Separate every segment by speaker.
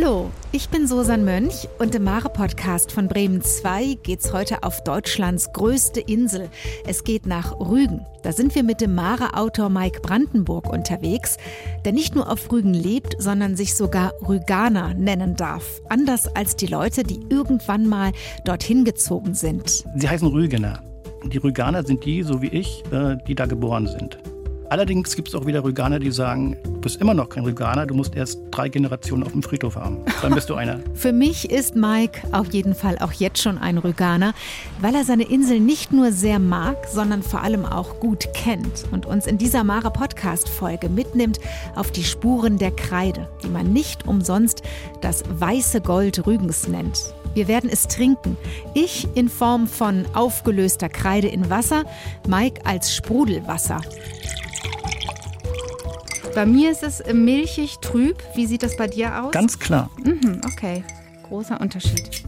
Speaker 1: Hallo, ich bin Susan Mönch und im Mare-Podcast von Bremen 2 geht's heute auf Deutschlands größte Insel. Es geht nach Rügen. Da sind wir mit dem Mare-Autor Mike Brandenburg unterwegs, der nicht nur auf Rügen lebt, sondern sich sogar Rüganer nennen darf. Anders als die Leute, die irgendwann mal dorthin gezogen sind.
Speaker 2: Sie heißen Rügener. Die Rüganer sind die, so wie ich, äh, die da geboren sind. Allerdings gibt es auch wieder Rüganer, die sagen, du bist immer noch kein Rüganer, du musst erst drei Generationen auf dem Friedhof haben. Dann bist du einer.
Speaker 1: Für mich ist Mike auf jeden Fall auch jetzt schon ein Rüganer, weil er seine Insel nicht nur sehr mag, sondern vor allem auch gut kennt und uns in dieser Mare Podcast Folge mitnimmt auf die Spuren der Kreide, die man nicht umsonst das weiße Gold Rügens nennt. Wir werden es trinken. Ich in Form von aufgelöster Kreide in Wasser, Mike als Sprudelwasser. Bei mir ist es milchig trüb. Wie sieht das bei dir aus?
Speaker 2: Ganz klar.
Speaker 1: Mhm, okay, großer Unterschied.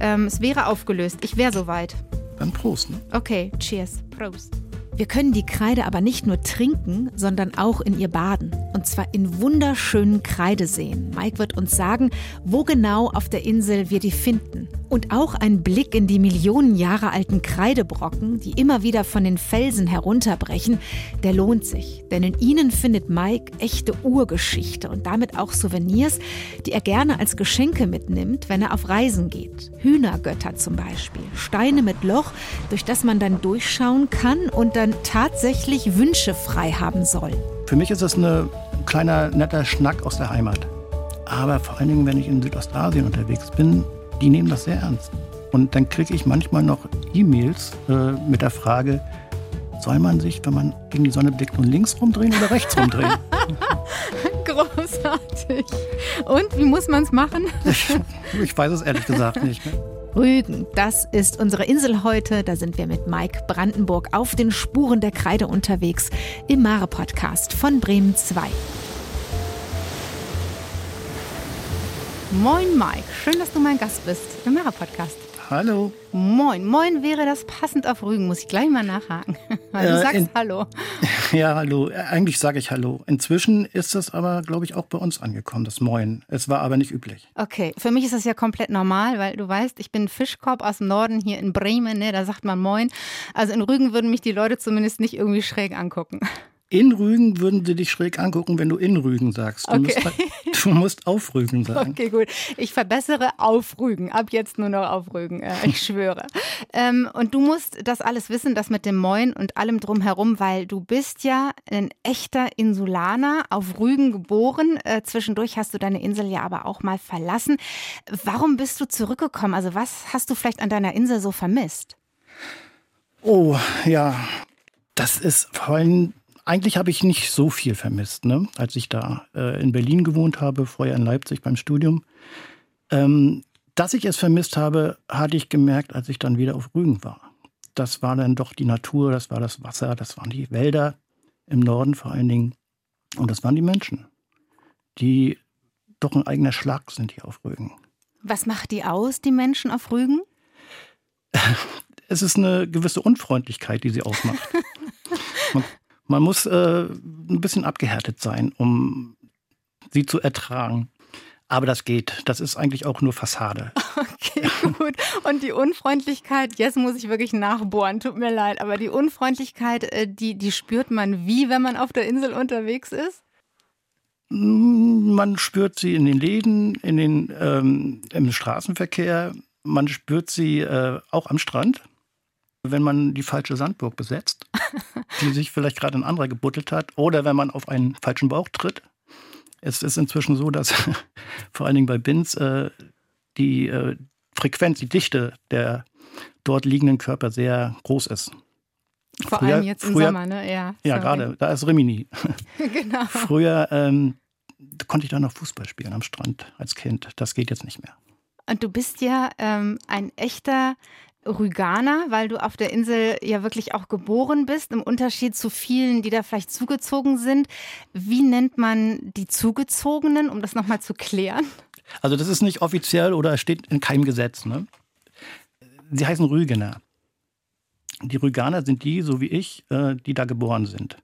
Speaker 1: Ähm, es wäre aufgelöst. Ich wäre soweit.
Speaker 2: Dann Prost. Ne?
Speaker 1: Okay, cheers. Prost. Wir können die Kreide aber nicht nur trinken, sondern auch in ihr baden. Und zwar in wunderschönen Kreideseen. Mike wird uns sagen, wo genau auf der Insel wir die finden. Und auch ein Blick in die Millionen Jahre alten Kreidebrocken, die immer wieder von den Felsen herunterbrechen, der lohnt sich. Denn in ihnen findet Mike echte Urgeschichte und damit auch Souvenirs, die er gerne als Geschenke mitnimmt, wenn er auf Reisen geht. Hühnergötter zum Beispiel. Steine mit Loch, durch das man dann durchschauen kann und dann tatsächlich Wünsche frei haben soll.
Speaker 2: Für mich ist es ein kleiner netter Schnack aus der Heimat. Aber vor allen Dingen, wenn ich in Südostasien unterwegs bin, die nehmen das sehr ernst. Und dann kriege ich manchmal noch E-Mails äh, mit der Frage, soll man sich, wenn man gegen die Sonne blickt, nun links rumdrehen oder rechts rumdrehen?
Speaker 1: Großartig. Und wie muss man es machen?
Speaker 2: ich, ich weiß es ehrlich gesagt nicht. Ne?
Speaker 1: Rügen, das ist unsere Insel heute. Da sind wir mit Mike Brandenburg auf den Spuren der Kreide unterwegs im Mare-Podcast von Bremen 2. Moin Mike, schön, dass du mein Gast bist im Mara-Podcast.
Speaker 2: Hallo.
Speaker 1: Moin. Moin wäre das passend auf Rügen, muss ich gleich mal nachhaken. Weil du äh, sagst in, Hallo.
Speaker 2: Ja, Hallo. Äh, eigentlich sage ich Hallo. Inzwischen ist das aber, glaube ich, auch bei uns angekommen, das Moin. Es war aber nicht üblich.
Speaker 1: Okay, für mich ist das ja komplett normal, weil du weißt, ich bin Fischkorb aus dem Norden hier in Bremen, ne? da sagt man Moin. Also in Rügen würden mich die Leute zumindest nicht irgendwie schräg angucken.
Speaker 2: In Rügen würden sie dich schräg angucken, wenn du in Rügen sagst. Du, okay. musst, halt, du musst auf Rügen sagen.
Speaker 1: Okay, gut. Ich verbessere auf Rügen. Ab jetzt nur noch auf Rügen. Äh, ich schwöre. ähm, und du musst das alles wissen, das mit dem Moin und allem drumherum, weil du bist ja ein echter Insulaner, auf Rügen geboren. Äh, zwischendurch hast du deine Insel ja aber auch mal verlassen. Warum bist du zurückgekommen? Also was hast du vielleicht an deiner Insel so vermisst?
Speaker 2: Oh, ja. Das ist vor allem eigentlich habe ich nicht so viel vermisst, ne? als ich da äh, in Berlin gewohnt habe, vorher in Leipzig beim Studium. Ähm, dass ich es vermisst habe, hatte ich gemerkt, als ich dann wieder auf Rügen war. Das war dann doch die Natur, das war das Wasser, das waren die Wälder im Norden vor allen Dingen. Und das waren die Menschen, die doch ein eigener Schlag sind hier auf Rügen.
Speaker 1: Was macht die aus, die Menschen auf Rügen?
Speaker 2: Es ist eine gewisse Unfreundlichkeit, die sie ausmacht. Man man muss äh, ein bisschen abgehärtet sein, um sie zu ertragen. Aber das geht. Das ist eigentlich auch nur Fassade.
Speaker 1: Okay, gut. Und die Unfreundlichkeit, jetzt muss ich wirklich nachbohren, tut mir leid, aber die Unfreundlichkeit, äh, die, die spürt man wie, wenn man auf der Insel unterwegs ist?
Speaker 2: Mm, man spürt sie in den Läden, in den, ähm, im Straßenverkehr. Man spürt sie äh, auch am Strand wenn man die falsche Sandburg besetzt, die sich vielleicht gerade ein anderer gebuddelt hat, oder wenn man auf einen falschen Bauch tritt. Es ist inzwischen so, dass vor allen Dingen bei Bins äh, die äh, Frequenz, die Dichte der dort liegenden Körper sehr groß ist.
Speaker 1: Vor früher, allem jetzt im früher, Sommer, ne? Ja,
Speaker 2: ja gerade, da ist Rimini. genau. Früher ähm, konnte ich da noch Fußball spielen am Strand als Kind. Das geht jetzt nicht mehr.
Speaker 1: Und du bist ja ähm, ein echter Rüganer, weil du auf der Insel ja wirklich auch geboren bist, im Unterschied zu vielen, die da vielleicht zugezogen sind. Wie nennt man die Zugezogenen, um das nochmal zu klären?
Speaker 2: Also das ist nicht offiziell oder steht in keinem Gesetz. Ne? Sie heißen Rügener. Die Rüganer sind die, so wie ich, äh, die da geboren sind.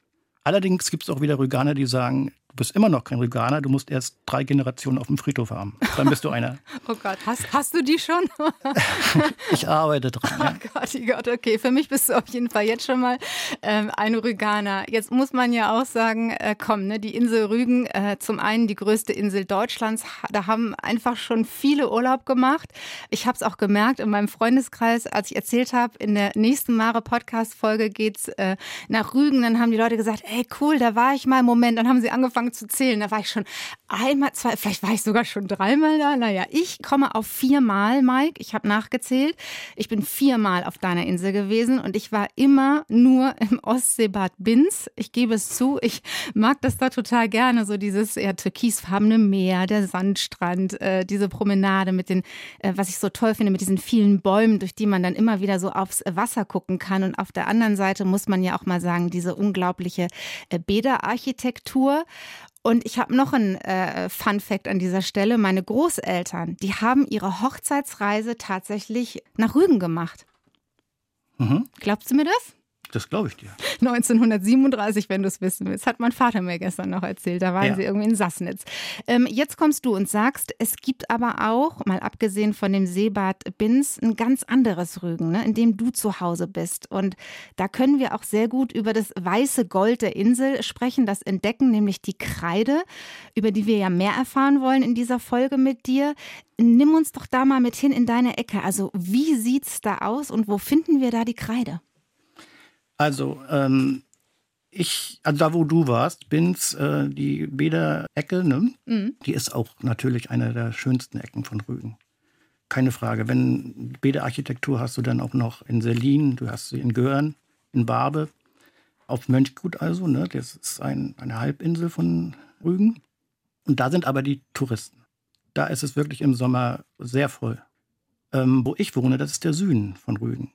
Speaker 2: Allerdings gibt es auch wieder Rüganer, die sagen, Du bist immer noch kein Rüganer, du musst erst drei Generationen auf dem Friedhof haben. Dann bist du einer.
Speaker 1: oh Gott, hast, hast du die schon?
Speaker 2: ich arbeite dran. Ja.
Speaker 1: Oh Gott, oh Gott, okay. Für mich bist du auf jeden Fall jetzt schon mal ähm, ein Rüganer. Jetzt muss man ja auch sagen, äh, komm, ne, die Insel Rügen, äh, zum einen die größte Insel Deutschlands, da haben einfach schon viele Urlaub gemacht. Ich habe es auch gemerkt in meinem Freundeskreis, als ich erzählt habe, in der nächsten Mare-Podcast-Folge geht's äh, nach Rügen, dann haben die Leute gesagt, ey cool, da war ich mal, Moment, dann haben sie angefangen, angefangen zu zählen. Da war ich schon einmal, zwei, vielleicht war ich sogar schon dreimal da. Naja, ich komme auf viermal, Mike. Ich habe nachgezählt. Ich bin viermal auf deiner Insel gewesen und ich war immer nur im Ostseebad Binz. Ich gebe es zu, ich mag das da total gerne, so dieses eher türkisfarbene Meer, der Sandstrand, äh, diese Promenade mit den, äh, was ich so toll finde, mit diesen vielen Bäumen, durch die man dann immer wieder so aufs Wasser gucken kann. Und auf der anderen Seite muss man ja auch mal sagen, diese unglaubliche äh, Bäderarchitektur. Und ich habe noch ein äh, Fun Fact an dieser Stelle. Meine Großeltern, die haben ihre Hochzeitsreise tatsächlich nach Rügen gemacht. Mhm. Glaubst du mir das?
Speaker 2: Das glaube ich dir.
Speaker 1: 1937, wenn du es wissen willst, hat mein Vater mir gestern noch erzählt. Da waren ja. sie irgendwie in Sassnitz. Ähm, jetzt kommst du und sagst, es gibt aber auch, mal abgesehen von dem Seebad Binz, ein ganz anderes Rügen, ne, in dem du zu Hause bist. Und da können wir auch sehr gut über das weiße Gold der Insel sprechen, das entdecken, nämlich die Kreide, über die wir ja mehr erfahren wollen in dieser Folge mit dir. Nimm uns doch da mal mit hin in deine Ecke. Also, wie sieht's da aus und wo finden wir da die Kreide?
Speaker 2: Also, ähm, ich, also da wo du warst, Binz, äh, die Bäder-Ecke, ne? Mhm. die ist auch natürlich eine der schönsten Ecken von Rügen. Keine Frage. Wenn Bäderarchitektur hast du dann auch noch in Selin, du hast sie in Göhren, in Barbe, auf Mönchgut also, ne? das ist ein, eine Halbinsel von Rügen. Und da sind aber die Touristen. Da ist es wirklich im Sommer sehr voll. Ähm, wo ich wohne, das ist der Süden von Rügen.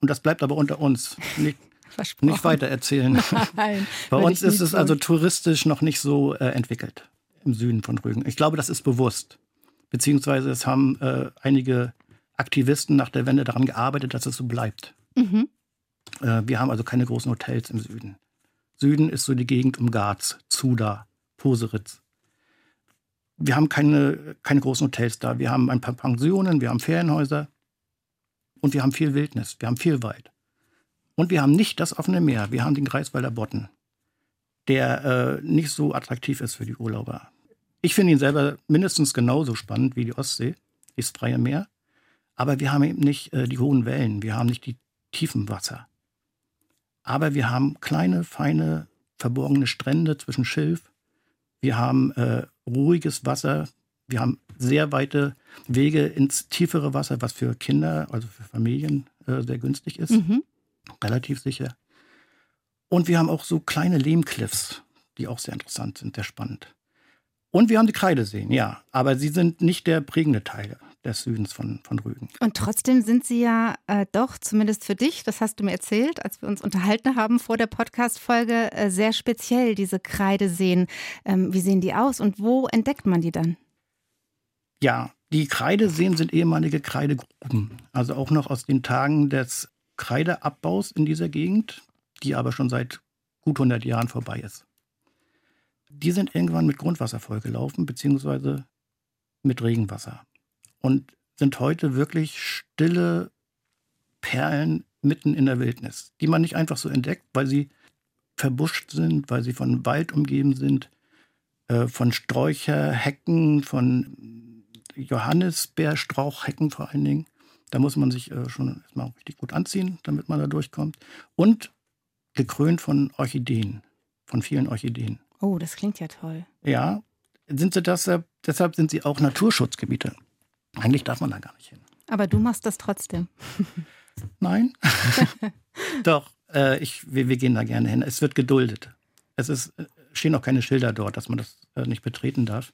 Speaker 2: Und das bleibt aber unter uns. Nicht, Versprochen. Nicht weiter erzählen. Nein, Bei uns ist es also touristisch noch nicht so äh, entwickelt im Süden von Rügen. Ich glaube, das ist bewusst. Beziehungsweise es haben äh, einige Aktivisten nach der Wende daran gearbeitet, dass es so bleibt. Mhm. Äh, wir haben also keine großen Hotels im Süden. Süden ist so die Gegend um Garz, Zuda, Poseritz. Wir haben keine, keine großen Hotels da. Wir haben ein paar Pensionen, wir haben Ferienhäuser und wir haben viel Wildnis, wir haben viel Wald. Und wir haben nicht das offene Meer, wir haben den Greifswalder Botten, der äh, nicht so attraktiv ist für die Urlauber. Ich finde ihn selber mindestens genauso spannend wie die Ostsee, das freie Meer. Aber wir haben eben nicht äh, die hohen Wellen, wir haben nicht die tiefen Wasser. Aber wir haben kleine, feine, verborgene Strände zwischen Schilf. Wir haben äh, ruhiges Wasser. Wir haben sehr weite Wege ins tiefere Wasser, was für Kinder, also für Familien äh, sehr günstig ist. Mhm relativ sicher. Und wir haben auch so kleine Lehmcliffs, die auch sehr interessant sind, sehr spannend. Und wir haben die Kreideseen, ja, aber sie sind nicht der prägende Teil des Südens von, von Rügen.
Speaker 1: Und trotzdem sind sie ja äh, doch, zumindest für dich, das hast du mir erzählt, als wir uns unterhalten haben vor der Podcast-Folge, äh, sehr speziell, diese Kreideseen. Ähm, wie sehen die aus und wo entdeckt man die dann?
Speaker 2: Ja, die Kreideseen sind ehemalige Kreidegruben, also auch noch aus den Tagen des Kreideabbaus in dieser Gegend, die aber schon seit gut 100 Jahren vorbei ist. Die sind irgendwann mit Grundwasser vollgelaufen, beziehungsweise mit Regenwasser. Und sind heute wirklich stille Perlen mitten in der Wildnis, die man nicht einfach so entdeckt, weil sie verbuscht sind, weil sie von Wald umgeben sind, äh, von Sträucherhecken, von Johannisbeerstrauchhecken vor allen Dingen. Da muss man sich äh, schon erstmal richtig gut anziehen, damit man da durchkommt. Und gekrönt von Orchideen, von vielen Orchideen.
Speaker 1: Oh, das klingt ja toll.
Speaker 2: Ja, sind sie das, deshalb sind sie auch Naturschutzgebiete. Eigentlich darf man da gar nicht hin.
Speaker 1: Aber du machst das trotzdem.
Speaker 2: Nein. Doch, äh, ich, wir, wir, gehen da gerne hin. Es wird geduldet. Es ist, äh, stehen auch keine Schilder dort, dass man das äh, nicht betreten darf.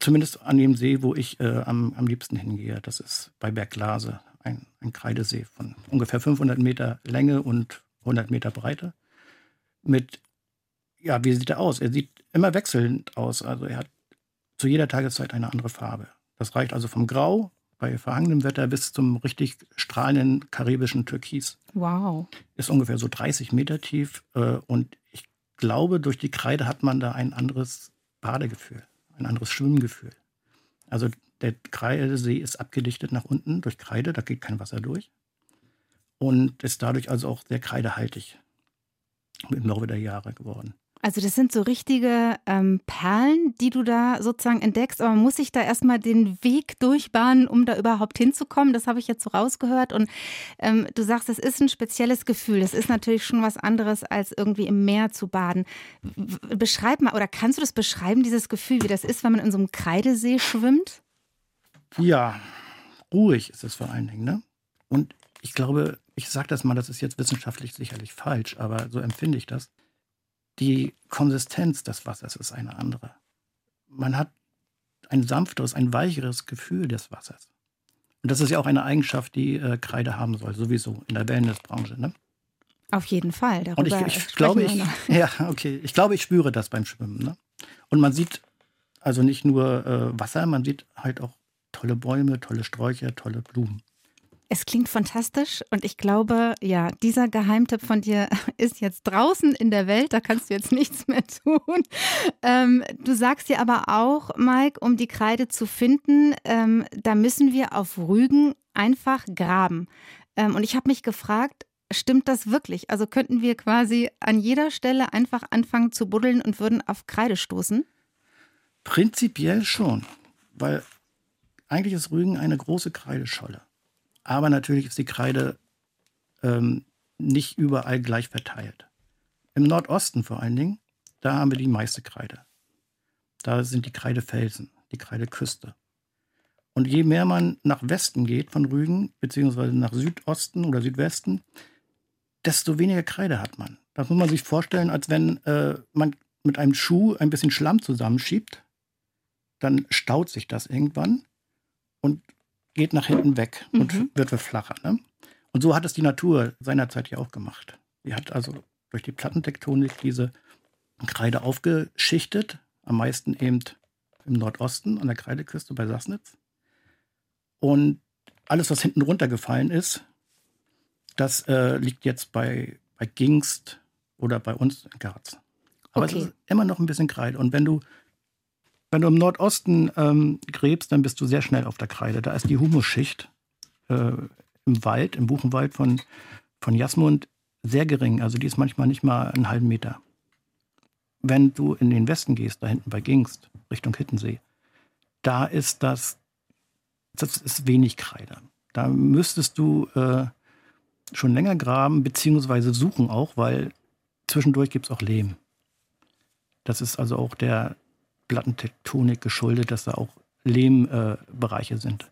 Speaker 2: Zumindest an dem See, wo ich äh, am, am liebsten hingehe. Das ist bei Berglase, ein, ein Kreidesee von ungefähr 500 Meter Länge und 100 Meter Breite. Mit, ja, wie sieht er aus? Er sieht immer wechselnd aus. Also er hat zu jeder Tageszeit eine andere Farbe. Das reicht also vom Grau bei verhangenem Wetter bis zum richtig strahlenden karibischen Türkis.
Speaker 1: Wow.
Speaker 2: Ist ungefähr so 30 Meter tief äh, und ich glaube, durch die Kreide hat man da ein anderes Badegefühl, ein anderes Schwimmgefühl. Also der Kreidesee ist abgedichtet nach unten durch Kreide, da geht kein Wasser durch. Und ist dadurch also auch sehr kreidehaltig im Laufe der Jahre geworden.
Speaker 1: Also das sind so richtige ähm, Perlen, die du da sozusagen entdeckst, aber man muss sich da erstmal den Weg durchbahnen, um da überhaupt hinzukommen. Das habe ich jetzt so rausgehört. Und ähm, du sagst, es ist ein spezielles Gefühl. Das ist natürlich schon was anderes, als irgendwie im Meer zu baden. Beschreib mal, oder kannst du das beschreiben, dieses Gefühl, wie das ist, wenn man in so einem Kreidesee schwimmt?
Speaker 2: Ja, ruhig ist es vor allen Dingen. Ne? Und ich glaube, ich sage das mal, das ist jetzt wissenschaftlich sicherlich falsch, aber so empfinde ich das die Konsistenz des Wassers ist eine andere. Man hat ein sanfteres, ein weicheres Gefühl des Wassers. Und das ist ja auch eine Eigenschaft, die äh, Kreide haben soll, sowieso in der Wellnessbranche. Ne?
Speaker 1: Auf jeden Fall.
Speaker 2: Darüber Und ich, ich glaube, ich, ja, okay. ich glaube, ich spüre das beim Schwimmen. Ne? Und man sieht also nicht nur äh, Wasser, man sieht halt auch tolle Bäume, tolle Sträucher, tolle Blumen.
Speaker 1: Es klingt fantastisch und ich glaube, ja, dieser Geheimtipp von dir ist jetzt draußen in der Welt, da kannst du jetzt nichts mehr tun. Ähm, du sagst dir aber auch, Mike, um die Kreide zu finden, ähm, da müssen wir auf Rügen einfach graben. Ähm, und ich habe mich gefragt, stimmt das wirklich? Also könnten wir quasi an jeder Stelle einfach anfangen zu buddeln und würden auf Kreide stoßen?
Speaker 2: Prinzipiell schon, weil eigentlich ist Rügen eine große Kreidescholle. Aber natürlich ist die Kreide ähm, nicht überall gleich verteilt. Im Nordosten vor allen Dingen, da haben wir die meiste Kreide. Da sind die Kreidefelsen, die Kreideküste. Und je mehr man nach Westen geht von Rügen, beziehungsweise nach Südosten oder Südwesten, desto weniger Kreide hat man. Das muss man sich vorstellen, als wenn äh, man mit einem Schuh ein bisschen Schlamm zusammenschiebt. Dann staut sich das irgendwann und geht nach hinten weg und mhm. wird flacher. Ne? Und so hat es die Natur seinerzeit ja auch gemacht. Sie hat also durch die Plattentektonik diese Kreide aufgeschichtet, am meisten eben im Nordosten an der Kreideküste bei Sassnitz. Und alles, was hinten runtergefallen ist, das äh, liegt jetzt bei, bei Gingst oder bei uns in Garz. Aber okay. es ist immer noch ein bisschen Kreide. Und wenn du wenn du im Nordosten ähm, gräbst, dann bist du sehr schnell auf der Kreide. Da ist die Humusschicht äh, im Wald, im Buchenwald von, von Jasmund sehr gering. Also die ist manchmal nicht mal einen halben Meter. Wenn du in den Westen gehst, da hinten bei Gingst, Richtung Hittensee, da ist das, das ist wenig Kreide. Da müsstest du äh, schon länger graben, beziehungsweise suchen auch, weil zwischendurch gibt es auch Lehm. Das ist also auch der, Plattentektonik geschuldet, dass da auch Lehmbereiche äh, sind.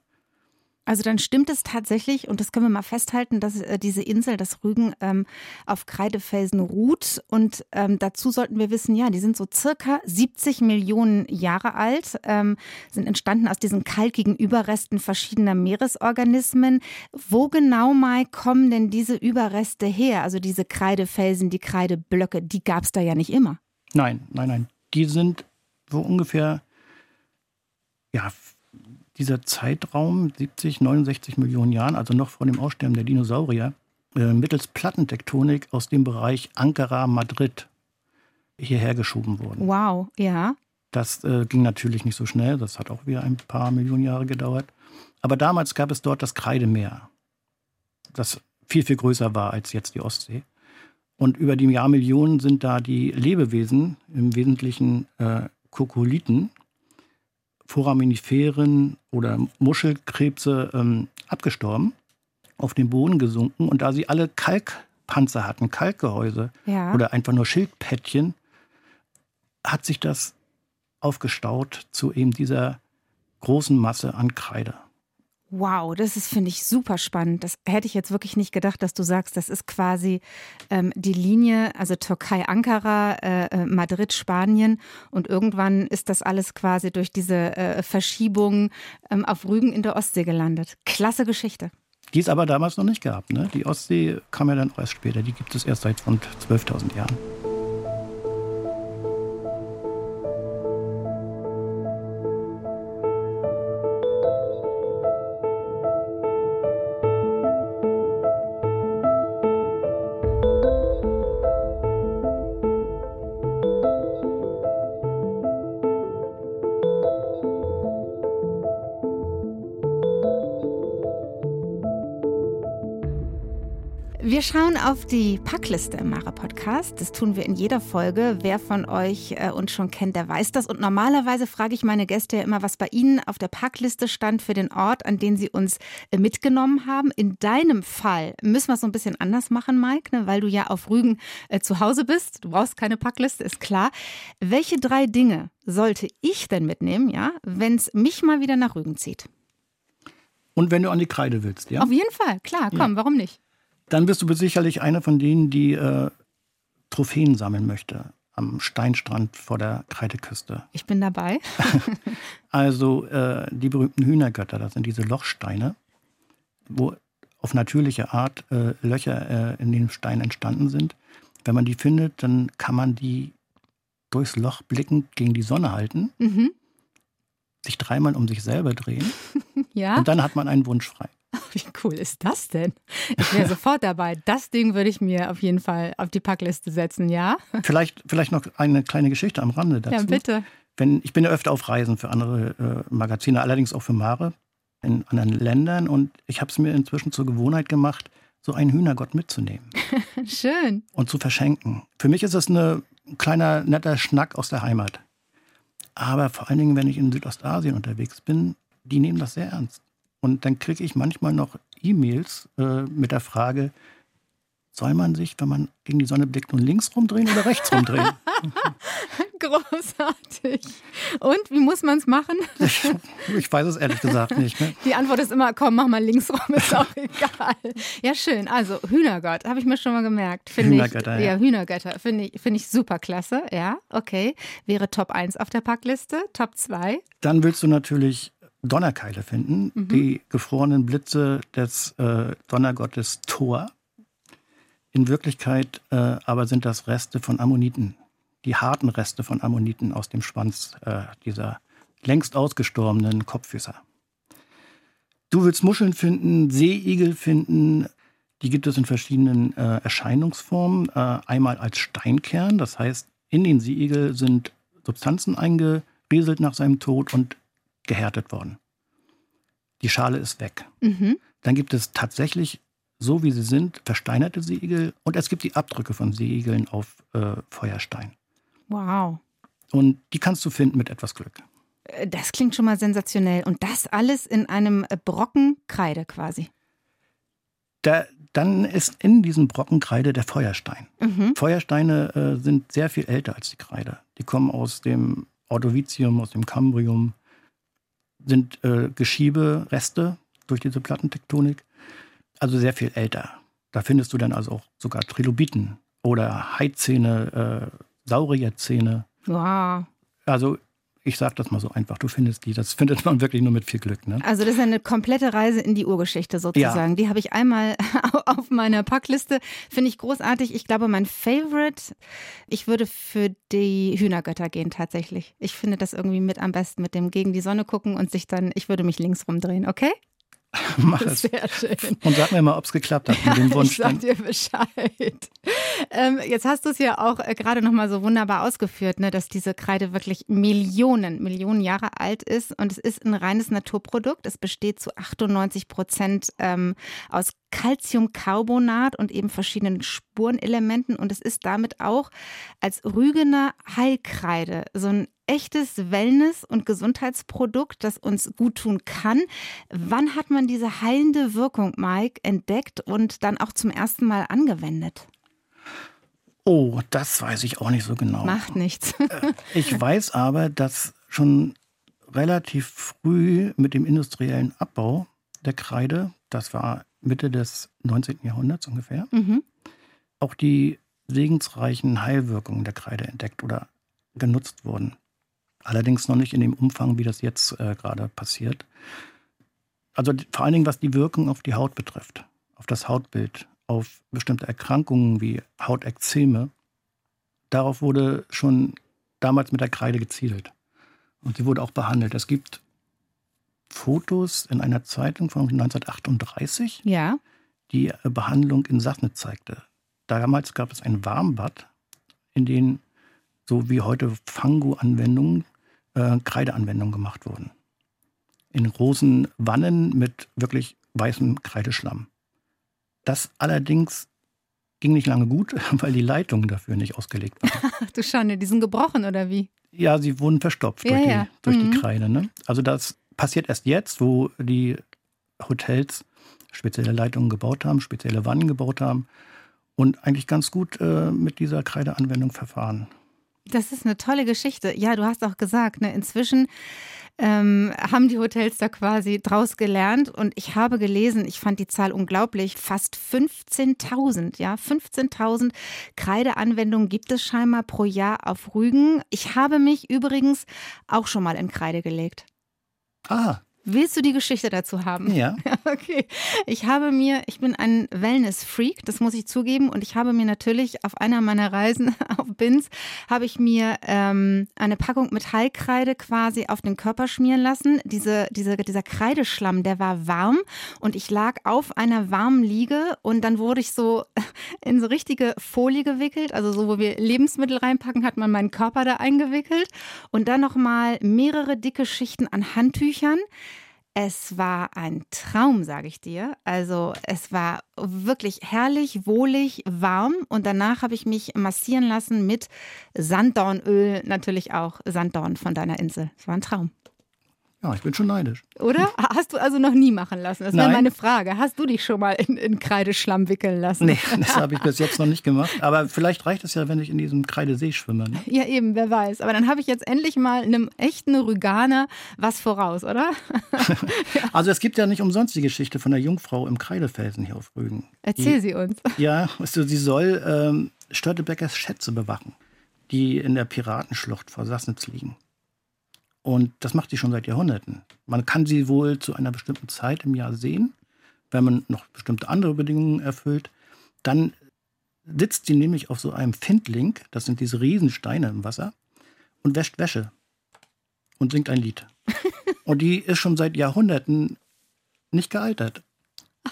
Speaker 1: Also dann stimmt es tatsächlich, und das können wir mal festhalten, dass äh, diese Insel, das Rügen, ähm, auf Kreidefelsen ruht. Und ähm, dazu sollten wir wissen, ja, die sind so circa 70 Millionen Jahre alt, ähm, sind entstanden aus diesen kalkigen Überresten verschiedener Meeresorganismen. Wo genau mal kommen denn diese Überreste her? Also diese Kreidefelsen, die Kreideblöcke, die gab es da ja nicht immer.
Speaker 2: Nein, nein, nein. Die sind wo ungefähr ja, dieser Zeitraum, 70, 69 Millionen Jahren, also noch vor dem Aussterben der Dinosaurier, äh, mittels Plattentektonik aus dem Bereich Ankara, Madrid hierher geschoben wurden.
Speaker 1: Wow, ja.
Speaker 2: Das äh, ging natürlich nicht so schnell, das hat auch wieder ein paar Millionen Jahre gedauert. Aber damals gab es dort das Kreidemeer, das viel, viel größer war als jetzt die Ostsee. Und über die Jahrmillionen sind da die Lebewesen, im Wesentlichen äh, Kokolithen, Foraminiferen oder Muschelkrebse ähm, abgestorben, auf den Boden gesunken. Und da sie alle Kalkpanzer hatten, Kalkgehäuse ja. oder einfach nur Schildpättchen, hat sich das aufgestaut zu eben dieser großen Masse an Kreide.
Speaker 1: Wow, das ist, finde ich, super spannend. Das hätte ich jetzt wirklich nicht gedacht, dass du sagst, das ist quasi ähm, die Linie, also Türkei, Ankara, äh, äh, Madrid, Spanien. Und irgendwann ist das alles quasi durch diese äh, Verschiebung ähm, auf Rügen in der Ostsee gelandet. Klasse Geschichte.
Speaker 2: Die es aber damals noch nicht gab. Ne? Die Ostsee kam ja dann erst später. Die gibt es erst seit rund 12.000 Jahren.
Speaker 1: Schauen auf die Packliste im Mara Podcast. Das tun wir in jeder Folge. Wer von euch äh, uns schon kennt, der weiß das. Und normalerweise frage ich meine Gäste ja immer, was bei ihnen auf der Packliste stand für den Ort, an den sie uns äh, mitgenommen haben. In deinem Fall müssen wir es so ein bisschen anders machen, Mike, ne, weil du ja auf Rügen äh, zu Hause bist. Du brauchst keine Packliste, ist klar. Welche drei Dinge sollte ich denn mitnehmen, ja, wenn es mich mal wieder nach Rügen zieht?
Speaker 2: Und wenn du an die Kreide willst, ja?
Speaker 1: Auf jeden Fall, klar, komm, ja. warum nicht?
Speaker 2: Dann bist du sicherlich einer von denen, die äh, Trophäen sammeln möchte am Steinstrand vor der Kreideküste.
Speaker 1: Ich bin dabei.
Speaker 2: also äh, die berühmten Hühnergötter, das sind diese Lochsteine, wo auf natürliche Art äh, Löcher äh, in den Stein entstanden sind. Wenn man die findet, dann kann man die durchs Loch blickend gegen die Sonne halten, mhm. sich dreimal um sich selber drehen ja? und dann hat man einen Wunsch frei.
Speaker 1: Wie cool ist das denn? Ich wäre sofort dabei. Das Ding würde ich mir auf jeden Fall auf die Packliste setzen, ja?
Speaker 2: Vielleicht, vielleicht noch eine kleine Geschichte am Rande dazu.
Speaker 1: Ja, bitte.
Speaker 2: Wenn, ich bin ja öfter auf Reisen für andere äh, Magazine, allerdings auch für Mare in anderen Ländern. Und ich habe es mir inzwischen zur Gewohnheit gemacht, so einen Hühnergott mitzunehmen.
Speaker 1: Schön.
Speaker 2: Und zu verschenken. Für mich ist es ein kleiner, netter Schnack aus der Heimat. Aber vor allen Dingen, wenn ich in Südostasien unterwegs bin, die nehmen das sehr ernst. Und dann kriege ich manchmal noch E-Mails äh, mit der Frage, soll man sich, wenn man gegen die Sonne blickt, nun links rumdrehen oder rechts rumdrehen?
Speaker 1: Großartig. Und wie muss man es machen?
Speaker 2: Ich, ich, weiß es ehrlich gesagt nicht. Ne?
Speaker 1: Die Antwort ist immer, komm, mach mal links rum, ist auch egal. Ja, schön. Also Hühnergott, habe ich mir schon mal gemerkt.
Speaker 2: Hühnergötter,
Speaker 1: ich, ja. ja. Hühnergötter, finde ich, find ich super klasse. Ja, okay. Wäre Top 1 auf der Packliste. Top 2?
Speaker 2: Dann willst du natürlich Donnerkeile finden, mhm. die gefrorenen Blitze des äh, Donnergottes Thor. In Wirklichkeit äh, aber sind das Reste von Ammoniten, die harten Reste von Ammoniten aus dem Schwanz äh, dieser längst ausgestorbenen Kopffüßer. Du willst Muscheln finden, Seeigel finden, die gibt es in verschiedenen äh, Erscheinungsformen. Äh, einmal als Steinkern, das heißt, in den Seeigel sind Substanzen eingerieselt nach seinem Tod und gehärtet worden. Die Schale ist weg. Mhm. Dann gibt es tatsächlich, so wie sie sind, versteinerte Seeigel und es gibt die Abdrücke von Seeigeln auf äh, Feuerstein.
Speaker 1: Wow.
Speaker 2: Und die kannst du finden mit etwas Glück.
Speaker 1: Äh, das klingt schon mal sensationell. Und das alles in einem äh, Brocken Kreide quasi.
Speaker 2: Da, dann ist in diesem Brocken Kreide der Feuerstein. Mhm. Feuersteine äh, sind sehr viel älter als die Kreide. Die kommen aus dem Ordovizium, aus dem Kambrium, sind äh, Geschiebereste durch diese Plattentektonik, also sehr viel älter. Da findest du dann also auch sogar Trilobiten oder Haizähne, äh, Saurierzähne.
Speaker 1: Wow.
Speaker 2: Also ich sage das mal so einfach, du findest die. Das findet man wirklich nur mit viel Glück. Ne?
Speaker 1: Also das ist eine komplette Reise in die Urgeschichte sozusagen. Ja. Die habe ich einmal auf meiner Packliste. Finde ich großartig. Ich glaube, mein Favorite, ich würde für die Hühnergötter gehen tatsächlich. Ich finde das irgendwie mit am besten, mit dem gegen die Sonne gucken und sich dann, ich würde mich links rumdrehen, okay?
Speaker 2: Mach es. Sehr schön. Und sag mir mal, ob es geklappt hat mit dem Wunsch.
Speaker 1: Ich sag dir Bescheid. Ähm, jetzt hast du es ja auch äh, gerade noch mal so wunderbar ausgeführt, ne, dass diese Kreide wirklich Millionen, Millionen Jahre alt ist und es ist ein reines Naturprodukt. Es besteht zu 98 Prozent ähm, aus Calciumcarbonat und eben verschiedenen Spurenelementen und es ist damit auch als Rügener Heilkreide so ein echtes Wellness- und Gesundheitsprodukt, das uns gut tun kann. Wann hat man diese heilende Wirkung, Mike, entdeckt und dann auch zum ersten Mal angewendet?
Speaker 2: Oh, das weiß ich auch nicht so genau.
Speaker 1: Macht nichts.
Speaker 2: Äh, ich weiß aber, dass schon relativ früh mit dem industriellen Abbau der Kreide, das war Mitte des 19. Jahrhunderts ungefähr, mhm. auch die segensreichen Heilwirkungen der Kreide entdeckt oder genutzt wurden. Allerdings noch nicht in dem Umfang, wie das jetzt äh, gerade passiert. Also vor allen Dingen, was die Wirkung auf die Haut betrifft, auf das Hautbild, auf bestimmte Erkrankungen wie Hautekzeme. Darauf wurde schon damals mit der Kreide gezielt. Und sie wurde auch behandelt. Es gibt Fotos in einer Zeitung von 1938,
Speaker 1: ja.
Speaker 2: die Behandlung in Sassnitz zeigte. Damals gab es ein Warmbad, in dem so wie heute Fango-Anwendungen äh, Kreideanwendungen gemacht wurden. In großen Wannen mit wirklich weißem Kreideschlamm. Das allerdings ging nicht lange gut, weil die Leitungen dafür nicht ausgelegt waren.
Speaker 1: Ach du Schande, die sind gebrochen oder wie?
Speaker 2: Ja, sie wurden verstopft
Speaker 1: Ja,
Speaker 2: durch,
Speaker 1: ja.
Speaker 2: Die, durch
Speaker 1: Mhm.
Speaker 2: die Kreide. Ne? Also das passiert erst jetzt, wo die Hotels spezielle Leitungen gebaut haben, spezielle Wannen gebaut haben und eigentlich ganz gut äh, mit dieser Kreideanwendung verfahren.
Speaker 1: Das ist eine tolle Geschichte. Ja, du hast auch gesagt, ne, inzwischen ähm, haben die Hotels da quasi draus gelernt und ich habe gelesen, ich fand die Zahl unglaublich, fast 15.000, ja, 15.000 Kreideanwendungen gibt es scheinbar pro Jahr auf Rügen. Ich habe mich übrigens auch schon mal in Kreide gelegt.
Speaker 2: Ah,
Speaker 1: Willst du die Geschichte dazu haben?
Speaker 2: ja.
Speaker 1: Okay. Ich habe mir, ich bin ein Wellness-Freak, das muss ich zugeben. Und ich habe mir natürlich auf einer meiner Reisen auf Binz, habe ich mir ähm, eine Packung mit Heilkreide quasi auf den Körper schmieren lassen. Diese, diese, dieser Kreideschlamm, der war warm und ich lag auf einer warmen Liege und dann wurde ich so in so richtige Folie gewickelt. Also so, wo wir Lebensmittel reinpacken, hat man meinen Körper da eingewickelt. Und dann nochmal mehrere dicke Schichten an Handtüchern. Es war ein Traum, sage ich dir. Also es war wirklich herrlich, wohlig, warm und danach habe ich mich massieren lassen mit Sanddornöl, natürlich auch Sanddorn von deiner Insel. Es war ein Traum.
Speaker 2: Ja, ich bin schon neidisch.
Speaker 1: Oder? Hast du also noch nie machen lassen? Das wäre meine Frage. Hast du dich schon mal in, in Kreideschlamm wickeln lassen?
Speaker 2: Nee, das habe ich bis jetzt noch nicht gemacht. Aber vielleicht reicht es ja, wenn ich in diesem Kreidesee schwimme. Ne?
Speaker 1: Ja, eben, wer weiß. Aber dann habe ich jetzt endlich mal einem echten Rüganer was voraus, oder?
Speaker 2: Also es gibt ja nicht umsonst die Geschichte von der Jungfrau im Kreidefelsen hier auf Rügen.
Speaker 1: Erzähl sie uns.
Speaker 2: Ja, weißt du, sie soll ähm, Störtebeckers Schätze bewachen, die in der Piratenschlucht vor Sassnitz liegen. Und das macht sie schon seit Jahrhunderten. Man kann sie wohl zu einer bestimmten Zeit im Jahr sehen, wenn man noch bestimmte andere Bedingungen erfüllt. Dann sitzt sie nämlich auf so einem Findling, das sind diese Riesensteine im Wasser, und wäscht Wäsche und singt ein Lied. Und die ist schon seit Jahrhunderten nicht gealtert.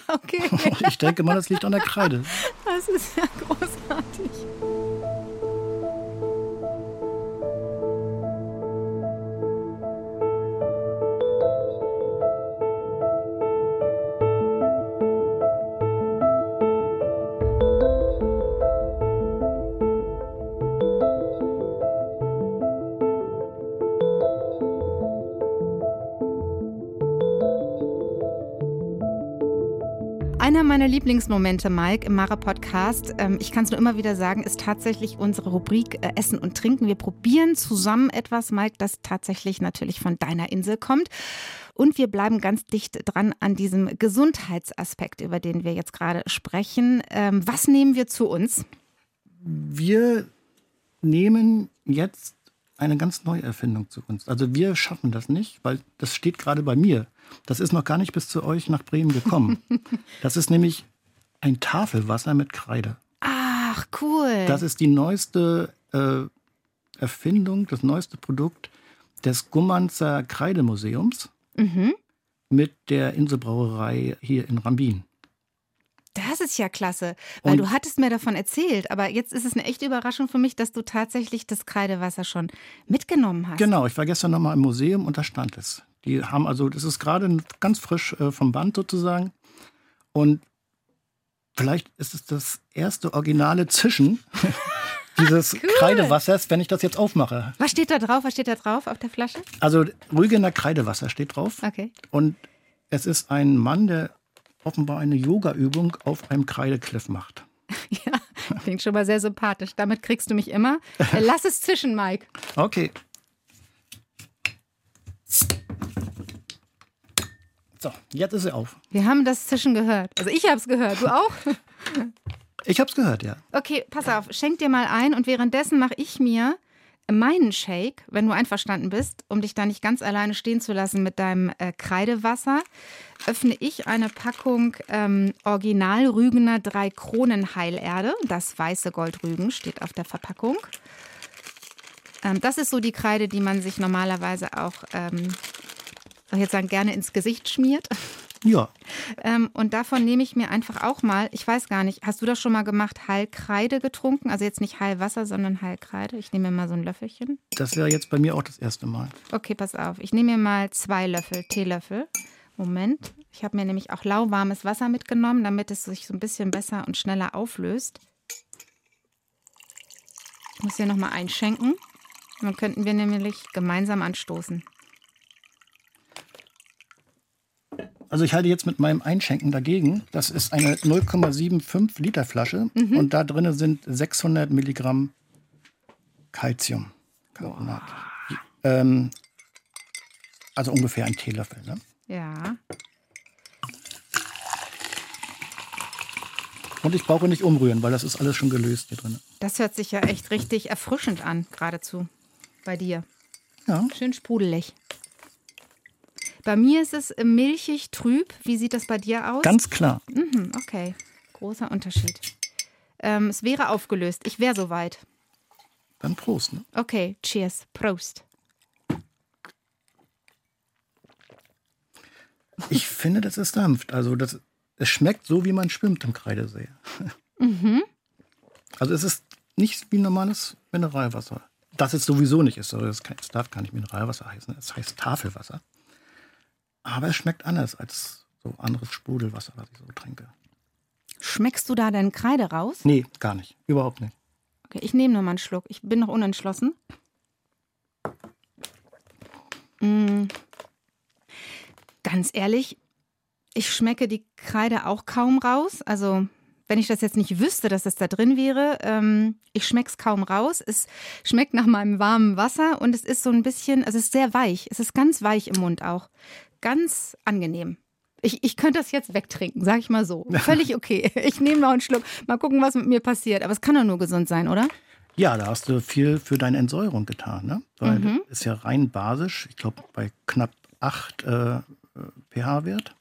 Speaker 1: Okay,
Speaker 2: Ich denke mal, das liegt an der Kreide.
Speaker 1: das ist ja großartig. Meiner Lieblingsmomente, Mike, im Mara-Podcast, ähm, ich kann es nur immer wieder sagen, ist tatsächlich unsere Rubrik äh, Essen und Trinken. Wir probieren zusammen etwas, Mike, das tatsächlich natürlich von deiner Insel kommt. Und wir bleiben ganz dicht dran an diesem Gesundheitsaspekt, über den wir jetzt gerade sprechen. Ähm, was nehmen wir zu uns?
Speaker 2: wir nehmen jetzt eine ganz neue Erfindung zu uns. Also wir schaffen das nicht, weil das steht gerade bei mir. Das ist noch gar nicht bis zu euch nach Bremen gekommen. Das ist nämlich ein Tafelwasser mit Kreide.
Speaker 1: Ach, cool.
Speaker 2: Das ist die neueste äh, Erfindung, das neueste Produkt des Gummanzer Kreidemuseums
Speaker 1: mhm.
Speaker 2: mit der Inselbrauerei hier in Rambin.
Speaker 1: Das ist ja klasse, weil
Speaker 2: Und-
Speaker 1: du hattest mir davon erzählt, aber jetzt ist es eine echte Überraschung für mich, dass du tatsächlich das Kreidewasser schon mitgenommen hast.
Speaker 2: Genau, ich war gestern noch mal im Museum und da stand es. Die haben also, das ist gerade ganz frisch äh, vom Band sozusagen. Und vielleicht ist es das erste originale Zischen dieses Kreidewassers, wenn ich das jetzt aufmache.
Speaker 1: Was steht da drauf? Was steht da drauf auf der Flasche?
Speaker 2: Also Rügener Kreidewasser steht drauf.
Speaker 1: Okay.
Speaker 2: Und es ist ein Mann, der offenbar eine Yoga-Übung auf einem Kreidekliff macht.
Speaker 1: Ja, klingt schon mal sehr sympathisch. Damit kriegst du mich immer. Äh, Lass es zischen, Mike.
Speaker 2: Okay. So, jetzt ist er auf.
Speaker 1: Wir haben das Zischen gehört. Also ich habe es gehört. Du auch?
Speaker 2: Ich hab's gehört, ja.
Speaker 1: Okay, pass auf. Schenk dir mal ein und währenddessen mache ich mir meinen Shake, wenn du einverstanden bist, um dich da nicht ganz alleine stehen zu lassen mit deinem äh, Kreidewasser, öffne ich eine Packung ähm, Original Rügener drei Kronen Heilerde. Das weiße Goldrügen steht auf der Verpackung. Ähm, das ist so die Kreide, die man sich normalerweise auch, ähm, ich jetzt sagen, gerne ins Gesicht schmiert.
Speaker 2: Ja,
Speaker 1: Ähm, und davon nehme ich mir einfach auch mal, ich weiß gar nicht, hast du das schon mal gemacht, Heilkreide getrunken? Also jetzt nicht Heilwasser, sondern Heilkreide. Ich nehme mir mal so ein Löffelchen.
Speaker 2: das wäre jetzt bei mir auch das erste Mal.
Speaker 1: Okay, pass auf. Ich nehme mir mal zwei Löffel, Teelöffel. Moment. Ich habe mir nämlich auch lauwarmes Wasser mitgenommen, damit es sich so ein bisschen besser und schneller auflöst. Ich muss hier nochmal einschenken. Dann könnten wir nämlich gemeinsam anstoßen.
Speaker 2: Also ich halte jetzt mit meinem Einschenken dagegen. Das ist eine 0,75 Liter Flasche mhm. und da drin sind 600 Milligramm Calciumcarbonat. Ähm, also ungefähr ein Teelöffel. Ne?
Speaker 1: Ja.
Speaker 2: Und ich brauche nicht umrühren, weil das ist alles schon gelöst hier drin.
Speaker 1: Das hört sich ja echt richtig erfrischend an, geradezu bei dir.
Speaker 2: Ja.
Speaker 1: Schön sprudelig. Bei mir ist es milchig trüb. Wie sieht das bei dir aus?
Speaker 2: Ganz klar.
Speaker 1: Mhm, okay, großer Unterschied. Ähm, es wäre aufgelöst. Ich wäre soweit.
Speaker 2: Dann Prost. Ne?
Speaker 1: Okay, cheers. Prost.
Speaker 2: Ich finde, das ist sanft. Also das, es schmeckt so, wie man schwimmt im Kreidesee.
Speaker 1: Mhm.
Speaker 2: Also es ist nicht wie normales Mineralwasser. Das es sowieso nicht ist. Also es darf gar nicht Mineralwasser heißen. Es heißt Tafelwasser. Aber es schmeckt anders als so anderes Sprudelwasser, was ich so trinke.
Speaker 1: Schmeckst du da deinen Kreide raus?
Speaker 2: Nee, gar nicht. Überhaupt nicht.
Speaker 1: Okay, ich nehme noch mal einen Schluck. Ich bin noch unentschlossen. Mm. Ganz ehrlich, ich schmecke die Kreide auch kaum raus. Also, wenn ich das jetzt nicht wüsste, dass das da drin wäre, ähm, ich schmecke es kaum raus. Es schmeckt nach meinem warmen Wasser und es ist so ein bisschen, also es ist sehr weich. Es ist ganz weich im Mund auch ganz angenehm. Ich, ich könnte das jetzt wegtrinken, sag ich mal so. Völlig okay. Ich nehme noch einen Schluck. Mal gucken, was mit mir passiert. Aber es kann doch nur gesund sein, oder?
Speaker 2: Ja, da hast du viel für deine Entsäuerung getan, ne? Weil mhm. das ist ja rein basisch. Ich glaube, bei knapp 8 äh, pH-Wert.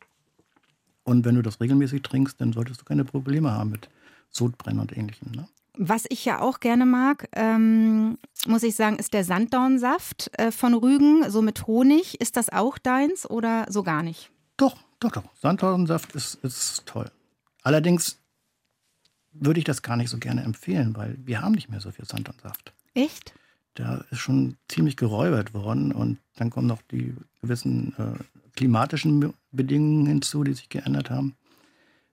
Speaker 2: Und wenn du das regelmäßig trinkst, dann solltest du keine Probleme haben mit Sodbrennen und ähnlichem. Ne?
Speaker 1: Was ich ja auch gerne mag, ähm, muss ich sagen, ist der Sanddornsaft äh, von Rügen, so mit Honig. Ist das auch deins oder so gar nicht?
Speaker 2: Doch, doch, doch. Sanddornsaft ist, ist toll. Allerdings würde ich das gar nicht so gerne empfehlen, weil wir haben nicht mehr so viel Sanddornsaft.
Speaker 1: Echt?
Speaker 2: Der ist schon ziemlich geräubert worden und dann kommen noch die gewissen äh, klimatischen Bedingungen hinzu, die sich geändert haben.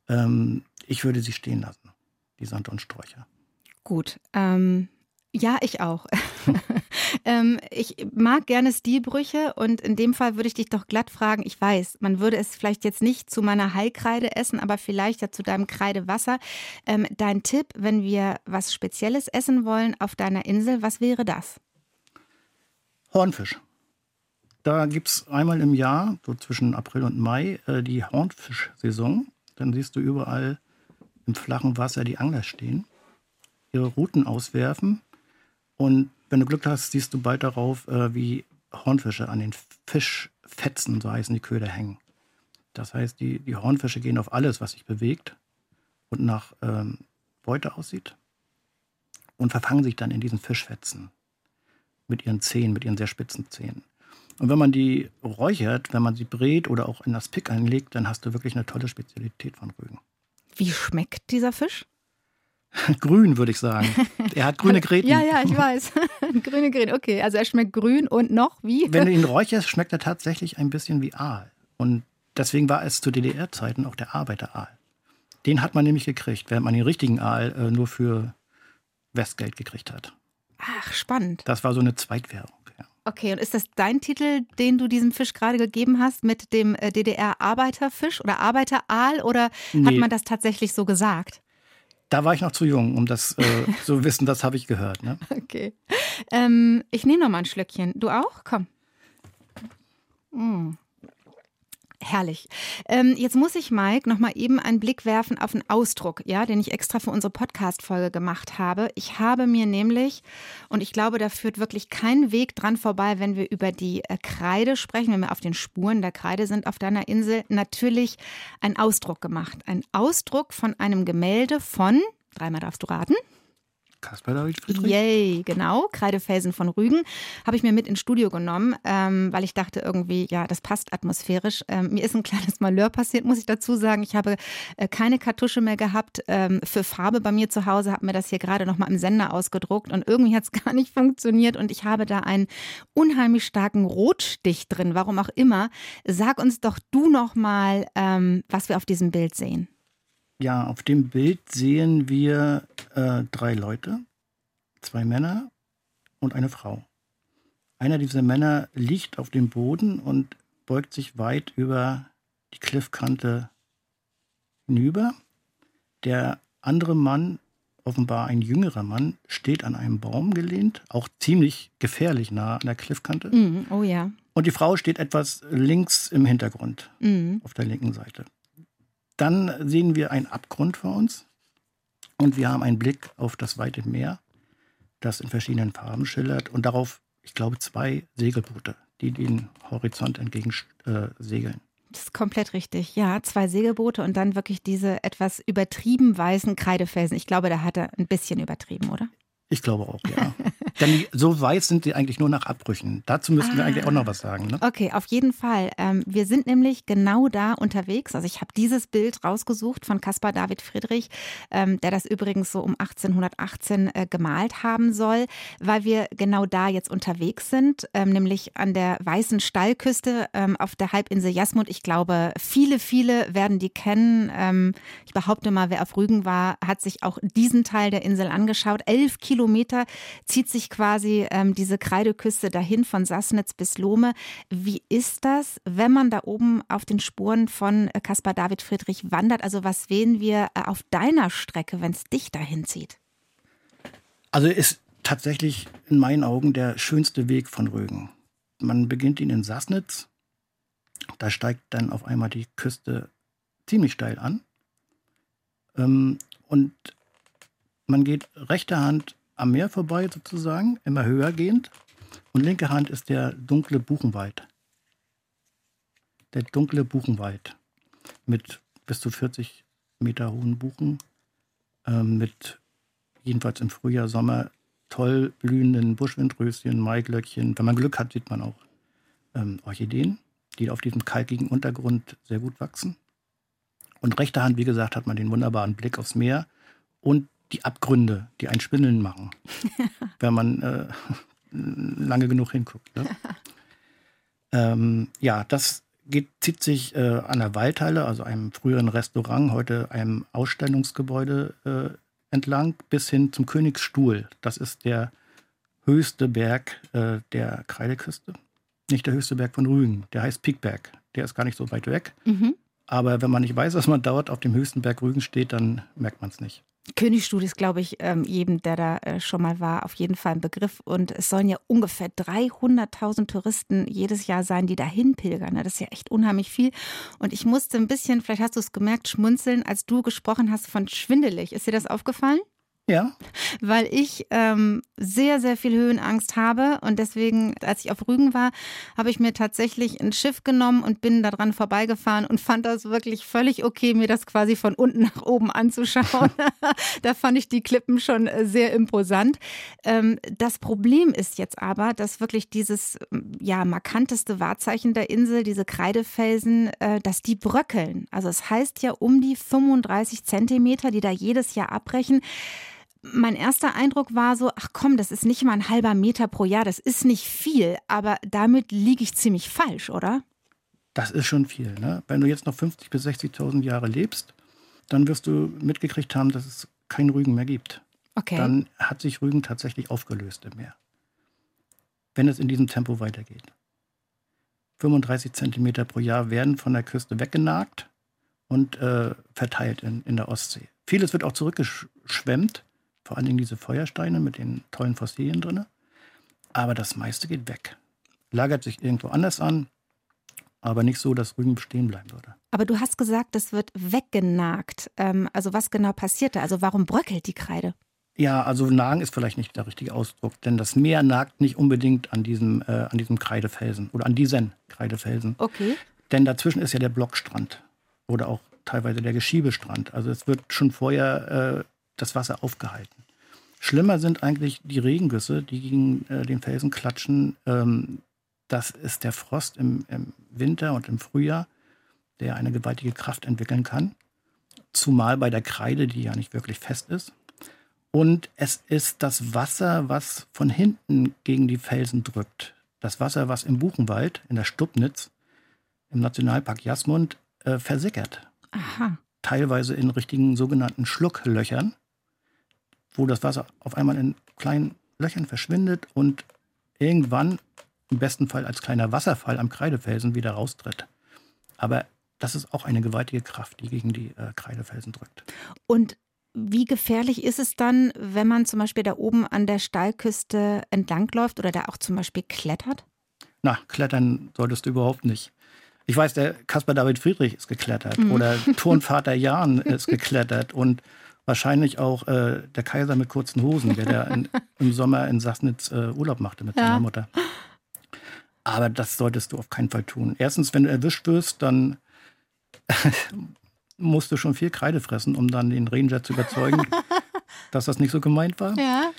Speaker 2: Ähm, ich würde sie stehen lassen, die Sanddornsträucher.
Speaker 1: Gut. Ähm, ja, ich auch. ähm, ich mag gerne Stilbrüche und in dem Fall würde ich dich doch glatt fragen. Ich weiß, man würde es vielleicht jetzt nicht zu meiner Heilkreide essen, aber vielleicht ja zu deinem Kreidewasser. Ähm, dein Tipp, wenn wir was Spezielles essen wollen auf deiner Insel, was wäre das?
Speaker 2: Hornfisch. Da gibt es einmal im Jahr, so zwischen April und Mai, äh, die Hornfischsaison. Dann siehst du überall im flachen Wasser die Angler stehen ihre Routen auswerfen. Und wenn du Glück hast, siehst du bald darauf, äh, wie Hornfische an den Fischfetzen, so heißen die Köder, hängen. Das heißt, die, die Hornfische gehen auf alles, was sich bewegt und nach ähm, Beute aussieht und verfangen sich dann in diesen Fischfetzen mit ihren Zähnen, mit ihren sehr spitzen Zähnen. Und wenn man die räuchert, wenn man sie brät oder auch in das Pick einlegt, dann hast du wirklich eine tolle Spezialität von Rügen.
Speaker 1: Wie schmeckt dieser Fisch?
Speaker 2: Grün, würde ich sagen. Er hat grüne Gräten.
Speaker 1: ja, ja, ich weiß. grüne Gräten, okay. Also er schmeckt grün und noch wie?
Speaker 2: Wenn du ihn räucherst, schmeckt er tatsächlich ein bisschen wie Aal. Und deswegen war es zu DDR-Zeiten auch der Arbeiteraal. Den hat man nämlich gekriegt, während man den richtigen Aal äh, nur für Westgeld gekriegt hat.
Speaker 1: Ach, spannend.
Speaker 2: Das war so eine Zweitwährung. Ja.
Speaker 1: Okay, und ist das dein Titel, den du diesem Fisch gerade gegeben hast, mit dem äh, DDR-Arbeiterfisch oder Arbeiteraal? Oder nee. hat man das tatsächlich so gesagt?
Speaker 2: Da war ich noch zu jung, um das äh, zu wissen, das habe ich gehört. Ne?
Speaker 1: Okay. Ähm, ich nehme noch mal ein Schlückchen. Du auch? Komm. Mm. Herrlich. Ähm, jetzt muss ich, Mike, noch mal eben einen Blick werfen auf einen Ausdruck, ja, den ich extra für unsere Podcast-Folge gemacht habe. Ich habe mir nämlich, und ich glaube, da führt wirklich kein Weg dran vorbei, wenn wir über die äh, Kreide sprechen, wenn wir auf den Spuren der Kreide sind auf deiner Insel, natürlich einen Ausdruck gemacht. Ein Ausdruck von einem Gemälde von, dreimal darfst du raten.
Speaker 2: Kasper David Friedrich.
Speaker 1: Yay, genau. Kreidefelsen von Rügen habe ich mir mit ins Studio genommen, ähm, weil ich dachte irgendwie, ja, das passt atmosphärisch. Ähm, mir ist ein kleines Malheur passiert, muss ich dazu sagen. Ich habe äh, keine Kartusche mehr gehabt ähm, für Farbe bei mir zu Hause, habe mir das hier gerade nochmal im Sender ausgedruckt und irgendwie hat es gar nicht funktioniert und ich habe da einen unheimlich starken Rotstich drin, warum auch immer. Sag uns doch du nochmal, ähm, was wir auf diesem Bild sehen.
Speaker 2: Ja, auf dem Bild sehen wir äh, drei Leute. zwei Männer und eine Frau. Einer dieser Männer liegt auf dem Boden und beugt sich weit über die Cliffkante hinüber. Der andere Mann, offenbar ein jüngerer Mann, steht an einem Baum gelehnt, auch ziemlich gefährlich nah an der Cliffkante.
Speaker 1: Mm, oh ja.
Speaker 2: Und die Frau steht etwas links im Hintergrund, mm. auf der linken Seite. Dann sehen wir einen Abgrund vor uns und wir haben einen Blick auf das weite Meer, das in verschiedenen Farben schillert und darauf, ich glaube, zwei Segelboote, die den Horizont entgegen äh, segeln.
Speaker 1: Das ist komplett richtig. Ja, zwei Segelboote und dann wirklich diese etwas übertrieben weißen Kreidefelsen. Ich glaube, da hat er ein bisschen übertrieben, oder?
Speaker 2: Ich glaube auch, ja. Denn so weiß sind sie eigentlich nur nach Abbrüchen. Dazu müssen ah. wir eigentlich auch noch was sagen. Ne?
Speaker 1: Okay, auf jeden Fall. Ähm, wir sind nämlich genau da unterwegs. Also ich habe dieses Bild rausgesucht von Caspar David Friedrich, ähm, der das übrigens so um 1818 äh, gemalt haben soll, weil wir genau da jetzt unterwegs sind, ähm, nämlich an der Weißen Stallküste auf der Halbinsel Jasmund. Ich glaube, viele, viele werden die kennen. Ich behaupte mal, wer auf Rügen war, hat sich auch diesen Teil der Insel angeschaut. Elf Kilometer zieht sich quasi ähm, diese Kreideküste dahin von Sassnitz bis Lohme. Wie ist das, wenn man da oben auf den Spuren von äh, Caspar David Friedrich wandert? Also was sehen wir äh, auf deiner Strecke, wenn es dich dahin zieht?
Speaker 2: Also ist tatsächlich in meinen Augen der schönste Weg von Rügen. Man beginnt ihn in Sassnitz. Da steigt dann auf einmal die Küste ziemlich steil an. Ähm, und man geht rechter Hand am Meer vorbei sozusagen, immer höher gehend. Und linke Hand ist der dunkle Buchenwald. Der dunkle Buchenwald mit bis zu 40 Meter hohen Buchen, äh, mit jedenfalls im Frühjahr, Sommer toll blühenden Buschwindröschen, Maiglöckchen. Wenn man Glück hat, sieht man auch ähm, Orchideen, die auf diesem kalkigen Untergrund sehr gut wachsen. Und rechter Hand, wie gesagt, hat man den wunderbaren Blick aufs Meer und die Abgründe, die ein Spindeln machen, wenn man äh, lange genug hinguckt. Ne? ähm, ja, das geht, zieht sich äh, an der Waldhalle, also einem früheren Restaurant, heute einem Ausstellungsgebäude äh, entlang, bis hin zum Königsstuhl. Das ist der höchste Berg äh, der Kreideküste. Nicht der höchste Berg von Rügen, der heißt Piekberg. Der ist gar nicht so weit weg. Mhm. Aber wenn man nicht weiß, dass man dort auf dem höchsten Berg Rügen steht, dann merkt man es nicht.
Speaker 1: Königstuhl ist, glaube ich, ähm, jedem, der da äh, schon mal war, auf jeden Fall ein Begriff. Und es sollen ja ungefähr 300.000 Touristen jedes Jahr sein, die dahin pilgern. Das ist ja echt unheimlich viel. Und ich musste ein bisschen, vielleicht hast du es gemerkt, schmunzeln, als du gesprochen hast von schwindelig. Ist dir das aufgefallen?
Speaker 2: Ja.
Speaker 1: Weil ich ähm, sehr, sehr viel Höhenangst habe. Und deswegen, als ich auf Rügen war, habe ich mir tatsächlich ein Schiff genommen und bin daran vorbeigefahren und fand das wirklich völlig okay, mir das quasi von unten nach oben anzuschauen. da fand ich die Klippen schon äh, sehr imposant. Ähm, das Problem ist jetzt aber, dass wirklich dieses ja, markanteste Wahrzeichen der Insel, diese Kreidefelsen, äh, dass die bröckeln. Also es heißt ja um die 35 Zentimeter, die da jedes Jahr abbrechen mein erster Eindruck war so, ach komm, das ist nicht mal ein halber Meter pro Jahr, das ist nicht viel, aber damit liege ich ziemlich falsch, oder?
Speaker 2: Das ist schon viel. Ne? Wenn du jetzt noch 50.000 bis 60.000 Jahre lebst, dann wirst du mitgekriegt haben, dass es kein Rügen mehr gibt.
Speaker 1: Okay.
Speaker 2: Dann hat sich Rügen tatsächlich aufgelöst im Meer. Wenn es in diesem Tempo weitergeht. 35 Zentimeter pro Jahr werden von der Küste weggenagt und äh, verteilt in, in der Ostsee. Vieles wird auch zurückgeschwemmt vor allen Dingen diese Feuersteine mit den tollen Fossilien drin. Aber das meiste geht weg. Lagert sich irgendwo anders an, aber nicht so, dass Rügen bestehen bleiben würde.
Speaker 1: Aber du hast gesagt, das wird weggenagt. Ähm, also was genau passiert da? Also warum bröckelt die Kreide?
Speaker 2: Ja, also nagen ist vielleicht nicht der richtige Ausdruck, denn das Meer nagt nicht unbedingt an diesem, äh, an diesem Kreidefelsen oder an diesen Kreidefelsen.
Speaker 1: Okay.
Speaker 2: Denn dazwischen ist ja der Blockstrand oder auch teilweise der Geschiebestrand. Also es wird schon vorher äh, das Wasser aufgehalten. Schlimmer sind eigentlich die Regengüsse, die gegen äh, den Felsen klatschen. Ähm, das ist der Frost im, im, Winter und im Frühjahr, der eine gewaltige Kraft entwickeln kann. Zumal bei der Kreide, die ja nicht wirklich fest ist. Und es ist das Wasser, was von hinten gegen die Felsen drückt. Das Wasser, was im Buchenwald, in der Stubnitz, im Nationalpark Jasmund, äh, versickert.
Speaker 1: Aha.
Speaker 2: Teilweise in richtigen sogenannten Schlucklöchern wo das Wasser auf einmal in kleinen Löchern verschwindet und irgendwann im besten Fall als kleiner Wasserfall am Kreidefelsen wieder raustritt. Aber das ist auch eine gewaltige Kraft, die gegen die äh, Kreidefelsen drückt.
Speaker 1: Und wie gefährlich ist es dann, wenn man zum Beispiel da oben an der Steilküste entlangläuft oder da auch zum Beispiel klettert?
Speaker 2: Na, klettern solltest du überhaupt nicht. Ich weiß, der Caspar David Friedrich ist geklettert mhm. oder Turnvater Jan ist geklettert und wahrscheinlich auch äh, der Kaiser mit kurzen Hosen, der, der in, im Sommer in Sassnitz äh, Urlaub machte mit ja. seiner Mutter. Aber das solltest du auf keinen Fall tun. Erstens, wenn du erwischt wirst, dann musst du schon viel Kreide fressen, um dann den Ranger zu überzeugen, dass das nicht so gemeint war.
Speaker 1: Ja.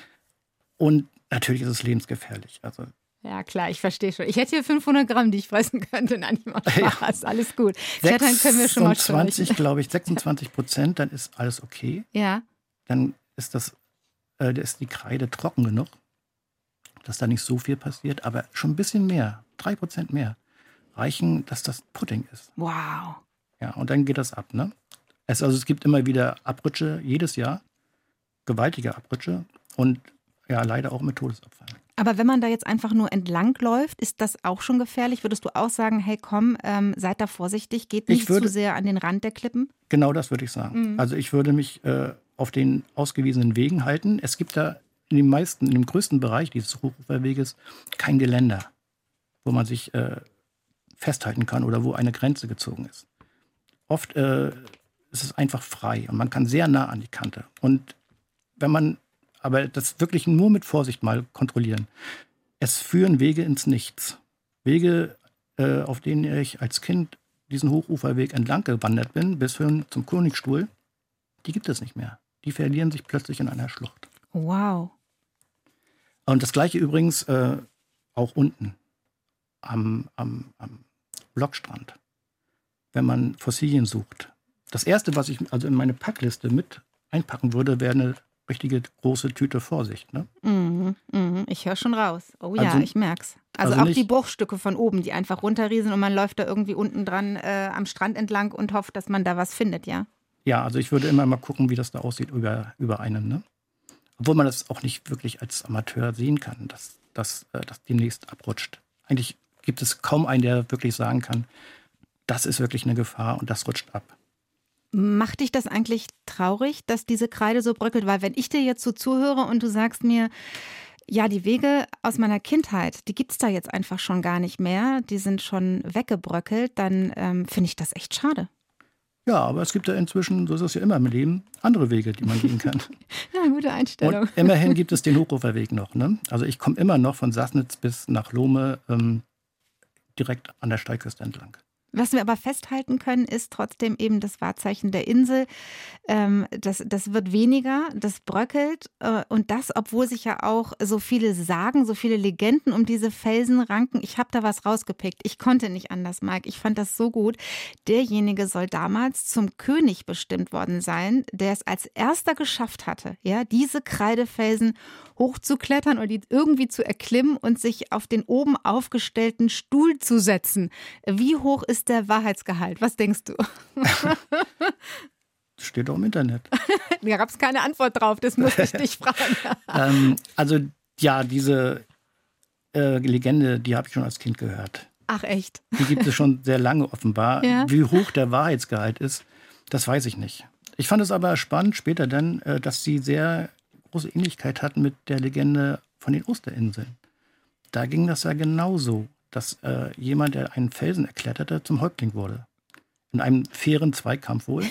Speaker 2: Und natürlich ist es lebensgefährlich. Also
Speaker 1: ja, klar, ich verstehe schon. Ich hätte hier 500 Gramm, die ich fressen könnte. Nein, ich mache Spaß. Ja. Alles gut.
Speaker 2: Klettern können wir schon mal 20, glaube ich, 26 Prozent, dann ist alles okay.
Speaker 1: Ja.
Speaker 2: Dann ist, das, äh, ist die Kreide trocken genug, dass da nicht so viel passiert, aber schon ein bisschen mehr, 3 Prozent mehr, reichen, dass das Pudding ist.
Speaker 1: Wow.
Speaker 2: Ja, und dann geht das ab. Ne? Es, also es gibt immer wieder Abrutsche jedes Jahr, gewaltige Abrutsche und ja, leider auch mit Todesabfall.
Speaker 1: Aber wenn man da jetzt einfach nur entlang läuft, ist das auch schon gefährlich? Würdest du auch sagen, hey komm, ähm, seid da vorsichtig, geht nicht würde, zu sehr an den Rand der Klippen?
Speaker 2: Genau das würde ich sagen. Mhm. Also ich würde mich äh, auf den ausgewiesenen Wegen halten. Es gibt da in den meisten, in dem größten Bereich dieses Hochuferweges kein Geländer, wo man sich äh, festhalten kann oder wo eine Grenze gezogen ist. Oft äh, ist es einfach frei und man kann sehr nah an die Kante. Und wenn man aber das wirklich nur mit Vorsicht mal kontrollieren. Es führen Wege ins Nichts. Wege, äh, auf denen ich als Kind diesen Hochuferweg entlang gewandert bin, bis hin zum Königstuhl, die gibt es nicht mehr. Die verlieren sich plötzlich in einer Schlucht.
Speaker 1: Wow.
Speaker 2: Und das gleiche übrigens äh, auch unten am, am, am Blockstrand, wenn man Fossilien sucht. Das erste, was ich also in meine Packliste mit einpacken würde, wäre eine richtige große Tüte Vorsicht. Ne?
Speaker 1: Mhm, mh, ich höre schon raus. Oh ja, also, ich merk's. Also, also auch die Bruchstücke von oben, die einfach runterriesen und man läuft da irgendwie unten dran äh, am Strand entlang und hofft, dass man da was findet, ja?
Speaker 2: Ja, also ich würde immer mal gucken, wie das da aussieht über, über einem. Ne? Obwohl man das auch nicht wirklich als Amateur sehen kann, dass das äh, demnächst abrutscht. Eigentlich gibt es kaum einen, der wirklich sagen kann, das ist wirklich eine Gefahr und das rutscht ab.
Speaker 1: Macht dich das eigentlich traurig, dass diese Kreide so bröckelt? Weil wenn ich dir jetzt so zuhöre und du sagst mir, ja, die Wege aus meiner Kindheit, die gibt es da jetzt einfach schon gar nicht mehr, die sind schon weggebröckelt, dann ähm, finde ich das echt schade.
Speaker 2: Ja, aber es gibt ja inzwischen, so ist es ja immer im Leben, andere Wege, die man gehen kann.
Speaker 1: ja, gute Einstellung.
Speaker 2: Und immerhin gibt es den Hochruferweg noch. Ne? Also ich komme immer noch von Sassnitz bis nach Lohme ähm, direkt an der Steilküste entlang.
Speaker 1: Was wir aber festhalten können, ist trotzdem eben das Wahrzeichen der Insel. Ähm, das, das wird weniger, das bröckelt. Äh, und das, obwohl sich ja auch so viele Sagen, so viele Legenden um diese Felsen ranken. Ich habe da was rausgepickt. Ich konnte nicht anders, Mike. Ich fand das so gut. Derjenige soll damals zum König bestimmt worden sein, der es als erster geschafft hatte, ja, diese Kreidefelsen hochzuklettern und die irgendwie zu erklimmen und sich auf den oben aufgestellten Stuhl zu setzen. Wie hoch ist der Wahrheitsgehalt? Was denkst du?
Speaker 2: Steht doch im Internet.
Speaker 1: da gab es keine Antwort drauf, das muss ich dich fragen.
Speaker 2: ähm, also ja, diese äh, Legende, die habe ich schon als Kind gehört.
Speaker 1: Ach echt?
Speaker 2: Die gibt es schon sehr lange offenbar. Ja. Wie hoch der Wahrheitsgehalt ist, das weiß ich nicht. Ich fand es aber spannend später dann, äh, dass sie sehr große Ähnlichkeit hat mit der Legende von den Osterinseln. Da ging das ja genauso, dass äh, jemand, der einen Felsen erkletterte, zum Häuptling wurde. In einem fairen Zweikampf wohl.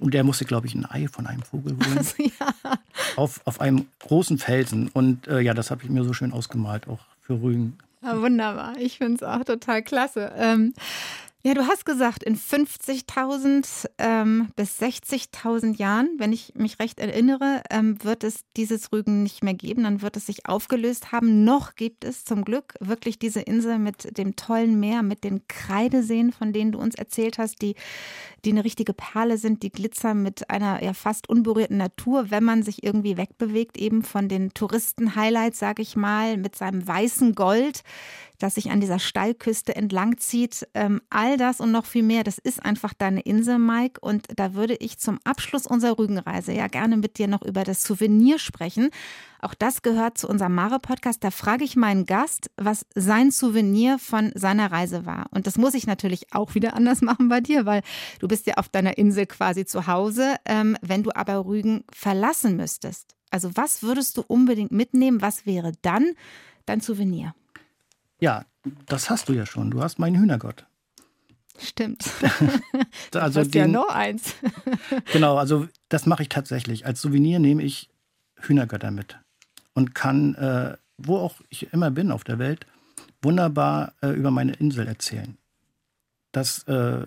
Speaker 2: Und der musste, glaube ich, ein Ei von einem Vogel holen. Also, ja. auf, auf einem großen Felsen. Und äh, ja, das habe ich mir so schön ausgemalt, auch für Rügen.
Speaker 1: Ja, wunderbar. Ich finde es auch total klasse. Ähm, ja, du hast gesagt, in 50.000 ähm, bis 60.000 Jahren, wenn ich mich recht erinnere, ähm, wird es dieses Rügen nicht mehr geben. Dann wird es sich aufgelöst haben. Noch gibt es zum Glück wirklich diese Insel mit dem tollen Meer, mit den Kreideseen, von denen du uns erzählt hast, die die eine richtige Perle sind, die glitzern mit einer ja fast unberührten Natur, wenn man sich irgendwie wegbewegt, eben von den Touristen-Highlights, sage ich mal, mit seinem weißen Gold, das sich an dieser Steilküste entlangzieht. Ähm, all das und noch viel mehr, das ist einfach deine Insel, Mike. Und da würde ich zum Abschluss unserer Rügenreise ja gerne mit dir noch über das Souvenir sprechen. Auch das gehört zu unserem Mare-Podcast. Da frage ich meinen Gast, was sein Souvenir von seiner Reise war. Und das muss ich natürlich auch wieder anders machen bei dir, weil du bist ja auf deiner Insel quasi zu Hause. Ähm, wenn du aber Rügen verlassen müsstest, also was würdest du unbedingt mitnehmen? Was wäre dann dein Souvenir?
Speaker 2: Ja, das hast du ja schon. Du hast meinen Hühnergott.
Speaker 1: Stimmt.
Speaker 2: also
Speaker 1: hast den, ja noch eins.
Speaker 2: genau, also das mache ich tatsächlich. Als Souvenir nehme ich Hühnergötter mit und kann, äh, wo auch ich immer bin auf der Welt, wunderbar äh, über meine Insel erzählen. Das äh,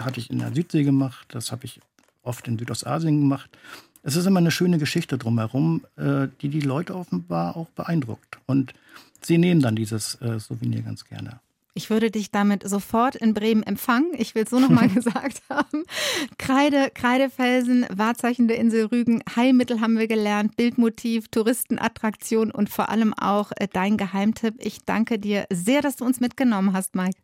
Speaker 2: hatte ich in der Südsee gemacht, das habe ich oft in Südostasien gemacht. Es ist immer eine schöne Geschichte drumherum, äh, die die Leute offenbar auch beeindruckt. Und Sie nehmen dann dieses äh, Souvenir ganz gerne.
Speaker 1: Ich würde dich damit sofort in Bremen empfangen. Ich will es so nochmal gesagt haben. Kreide, Kreidefelsen, Wahrzeichen der Insel Rügen, Heilmittel haben wir gelernt, Bildmotiv, Touristenattraktion und vor allem auch äh, dein Geheimtipp. Ich danke dir sehr, dass du uns mitgenommen hast, Mike.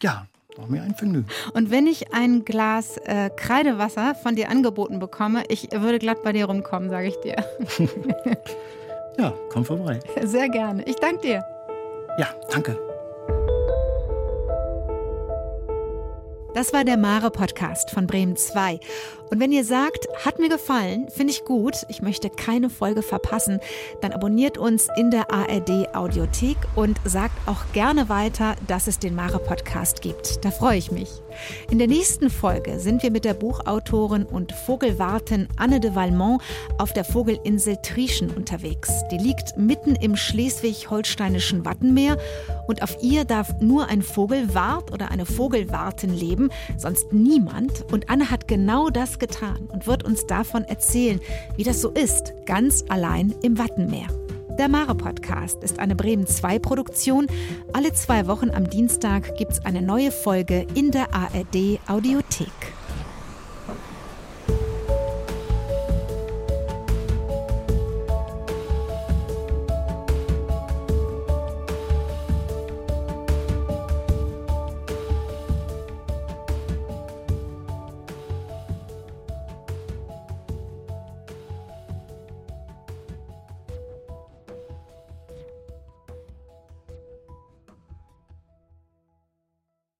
Speaker 2: Ja, war mir ein Vergnügen.
Speaker 1: Und wenn ich ein Glas äh, Kreidewasser von dir angeboten bekomme, ich würde glatt bei dir rumkommen, sage ich dir.
Speaker 2: Ja, komm vorbei.
Speaker 1: Sehr gerne. Ich danke dir.
Speaker 2: Ja, danke.
Speaker 1: Das war der Mare Podcast von Bremen 2. Und wenn ihr sagt, hat mir gefallen, finde ich gut, ich möchte keine Folge verpassen, dann abonniert uns in der ARD Audiothek und sagt auch gerne weiter, dass es den Mare Podcast gibt. Da freue ich mich. In der nächsten Folge sind wir mit der Buchautorin und Vogelwartin Anne de Valmont auf der Vogelinsel Trieschen unterwegs. Die liegt mitten im schleswig-holsteinischen Wattenmeer und auf ihr darf nur ein Vogelwart oder eine Vogelwartin leben, sonst niemand. Und Anne hat genau das getan und wird uns davon erzählen, wie das so ist, ganz allein im Wattenmeer. Der Mare Podcast ist eine Bremen 2 Produktion. Alle zwei Wochen am Dienstag gibt es eine neue Folge in der ARD Audiothek.